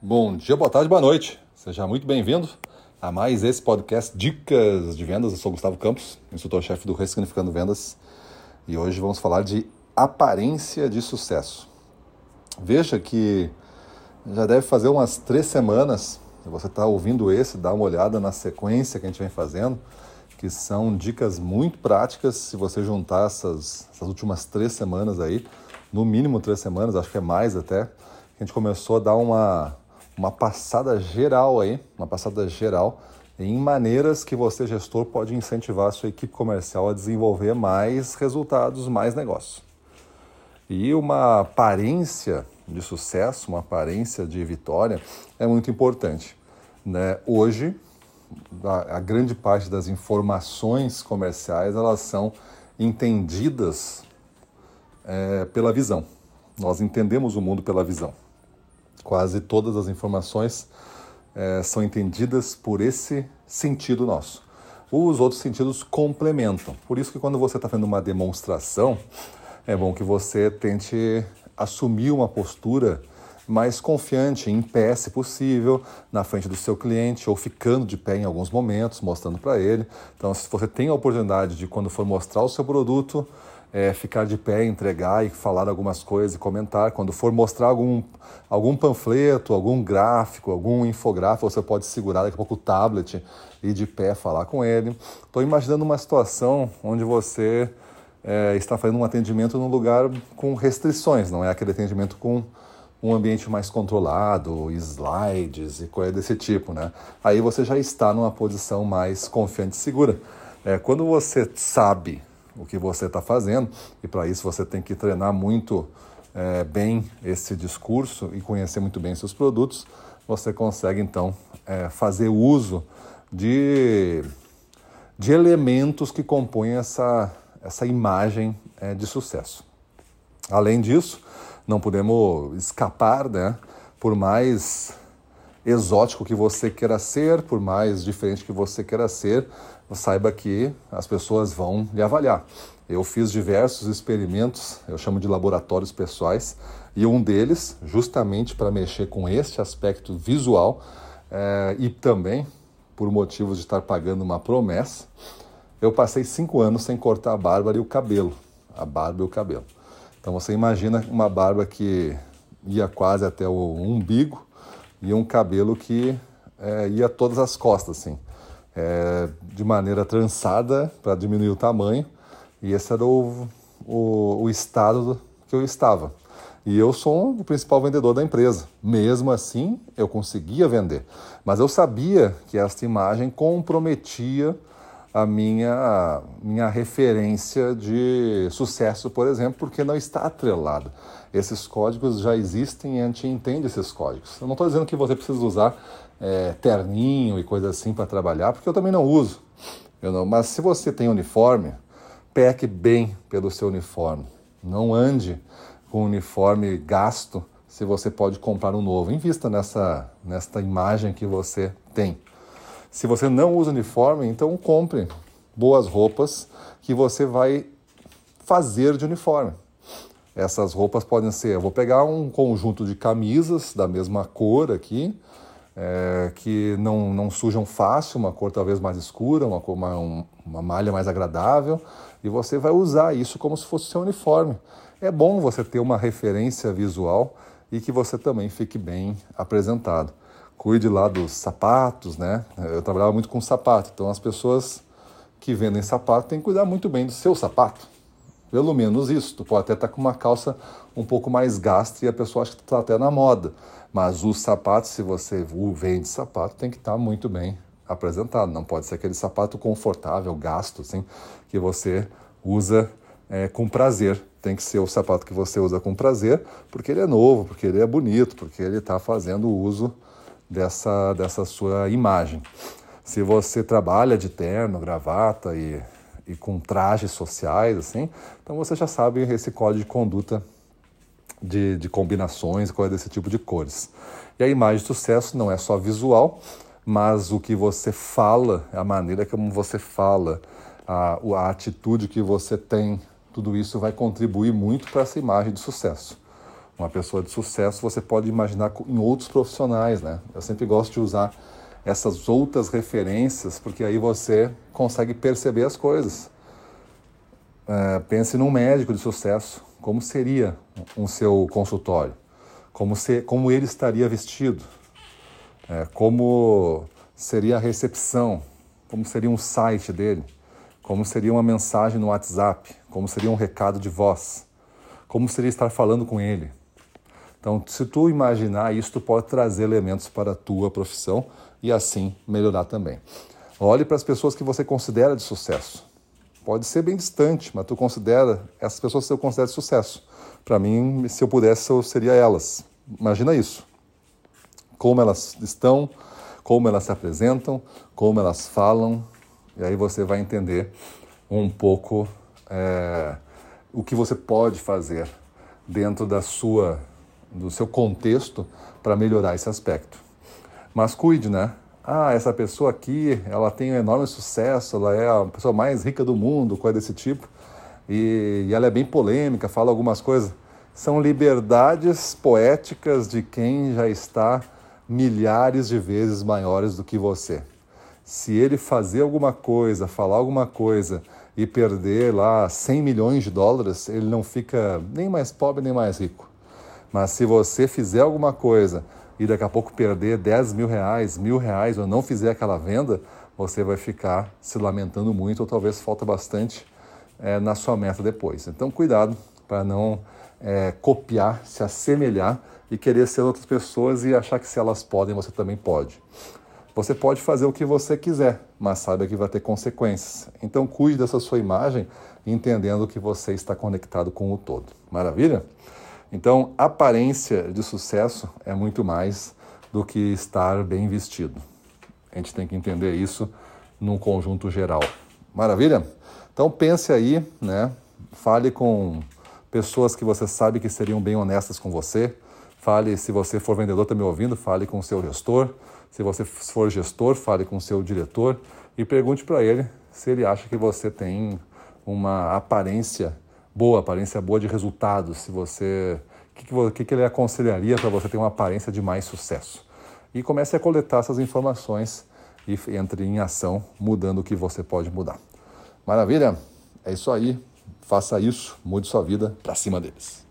Bom dia, boa tarde, boa noite. Seja muito bem-vindo a mais esse podcast Dicas de Vendas. Eu sou Gustavo Campos, instrutor-chefe do Ressignificando Vendas, e hoje vamos falar de aparência de sucesso. Veja que já deve fazer umas três semanas que você está ouvindo esse, dá uma olhada na sequência que a gente vem fazendo, que são dicas muito práticas. Se você juntar essas, essas últimas três semanas aí, no mínimo três semanas, acho que é mais até, a gente começou a dar uma, uma passada geral aí, uma passada geral em maneiras que você, gestor, pode incentivar a sua equipe comercial a desenvolver mais resultados, mais negócio. E uma aparência de sucesso, uma aparência de vitória é muito importante. Né? Hoje, a, a grande parte das informações comerciais elas são entendidas é, pela visão. Nós entendemos o mundo pela visão. Quase todas as informações é, são entendidas por esse sentido nosso. Os outros sentidos complementam. Por isso que quando você está fazendo uma demonstração, é bom que você tente assumir uma postura mais confiante, em pé, se possível, na frente do seu cliente ou ficando de pé em alguns momentos, mostrando para ele. Então, se você tem a oportunidade de, quando for mostrar o seu produto, é, ficar de pé, entregar e falar algumas coisas e comentar. Quando for mostrar algum, algum panfleto, algum gráfico, algum infográfico, você pode segurar daqui a pouco o tablet e de pé falar com ele. Estou imaginando uma situação onde você é, está fazendo um atendimento num lugar com restrições, não é aquele atendimento com um ambiente mais controlado, slides e coisa desse tipo, né? Aí você já está numa posição mais confiante e segura. É, quando você sabe o que você está fazendo, e para isso você tem que treinar muito é, bem esse discurso e conhecer muito bem seus produtos, você consegue então é, fazer uso de, de elementos que compõem essa, essa imagem é, de sucesso. Além disso, não podemos escapar, né? Por mais exótico que você queira ser, por mais diferente que você queira ser, saiba que as pessoas vão lhe avaliar. Eu fiz diversos experimentos, eu chamo de laboratórios pessoais, e um deles, justamente para mexer com este aspecto visual é, e também por motivos de estar pagando uma promessa, eu passei cinco anos sem cortar a barba e o cabelo, a barba e o cabelo. Então você imagina uma barba que ia quase até o umbigo e um cabelo que é, ia todas as costas, assim, é, de maneira trançada para diminuir o tamanho. E esse era o, o, o estado que eu estava. E eu sou o principal vendedor da empresa. Mesmo assim, eu conseguia vender. Mas eu sabia que esta imagem comprometia a minha, minha referência de sucesso, por exemplo, porque não está atrelada. Esses códigos já existem e a gente entende esses códigos. Eu não estou dizendo que você precisa usar é, terninho e coisa assim para trabalhar, porque eu também não uso. Não, mas se você tem uniforme, peque bem pelo seu uniforme. Não ande com uniforme gasto se você pode comprar um novo. Invista nessa, nessa imagem que você tem. Se você não usa uniforme, então compre boas roupas que você vai fazer de uniforme. Essas roupas podem ser, eu vou pegar um conjunto de camisas da mesma cor aqui, é, que não, não sujam fácil, uma cor talvez mais escura, uma, uma, uma malha mais agradável, e você vai usar isso como se fosse seu uniforme. É bom você ter uma referência visual e que você também fique bem apresentado cuide lá dos sapatos, né? Eu trabalhava muito com sapato, então as pessoas que vendem sapato têm que cuidar muito bem do seu sapato. Pelo menos isso. Tu pode até estar com uma calça um pouco mais gasta e a pessoa acha que está até na moda. Mas os sapatos, se você vende sapato, tem que estar muito bem apresentado. Não pode ser aquele sapato confortável, gasto, assim, que você usa é, com prazer. Tem que ser o sapato que você usa com prazer, porque ele é novo, porque ele é bonito, porque ele está fazendo uso dessa, dessa sua imagem. Se você trabalha de terno, gravata e, e com trajes sociais, assim, então você já sabe esse código de conduta de, de combinações, coisa desse tipo de cores. E a imagem de sucesso não é só visual, mas o que você fala, a maneira como você fala, a, a atitude que você tem, tudo isso vai contribuir muito para essa imagem de sucesso. Uma pessoa de sucesso, você pode imaginar em outros profissionais, né? Eu sempre gosto de usar essas outras referências, porque aí você consegue perceber as coisas. É, pense num médico de sucesso, como seria um seu consultório, como, se, como ele estaria vestido, é, como seria a recepção, como seria um site dele, como seria uma mensagem no WhatsApp, como seria um recado de voz, como seria estar falando com ele. Então, se tu imaginar isso, tu pode trazer elementos para a tua profissão e assim melhorar também. Olhe para as pessoas que você considera de sucesso. Pode ser bem distante, mas tu considera essas pessoas que eu considero de sucesso. Para mim, se eu pudesse, eu seria elas. Imagina isso. Como elas estão, como elas se apresentam, como elas falam, e aí você vai entender um pouco é, o que você pode fazer dentro da sua, do seu contexto para melhorar esse aspecto. Mas cuide, né? Ah, essa pessoa aqui, ela tem um enorme sucesso, ela é a pessoa mais rica do mundo, coisa desse tipo, e, e ela é bem polêmica, fala algumas coisas. São liberdades poéticas de quem já está milhares de vezes maiores do que você. Se ele fazer alguma coisa, falar alguma coisa e perder lá 100 milhões de dólares, ele não fica nem mais pobre nem mais rico. Mas se você fizer alguma coisa e daqui a pouco perder 10 mil reais, mil reais ou não fizer aquela venda, você vai ficar se lamentando muito ou talvez falta bastante é, na sua meta depois. Então, cuidado para não é, copiar, se assemelhar e querer ser outras pessoas e achar que se elas podem, você também pode. Você pode fazer o que você quiser, mas saiba que vai ter consequências. Então cuide dessa sua imagem, entendendo que você está conectado com o todo. Maravilha? Então, aparência de sucesso é muito mais do que estar bem vestido. A gente tem que entender isso num conjunto geral. Maravilha? Então pense aí, né? Fale com pessoas que você sabe que seriam bem honestas com você. Fale, se você for vendedor, está me ouvindo, fale com o seu gestor. Se você for gestor, fale com o seu diretor e pergunte para ele se ele acha que você tem uma aparência boa, aparência boa de resultados. Se você, o que, que, que ele aconselharia para você ter uma aparência de mais sucesso? E comece a coletar essas informações e entre em ação, mudando o que você pode mudar. Maravilha? É isso aí. Faça isso, mude sua vida para cima deles.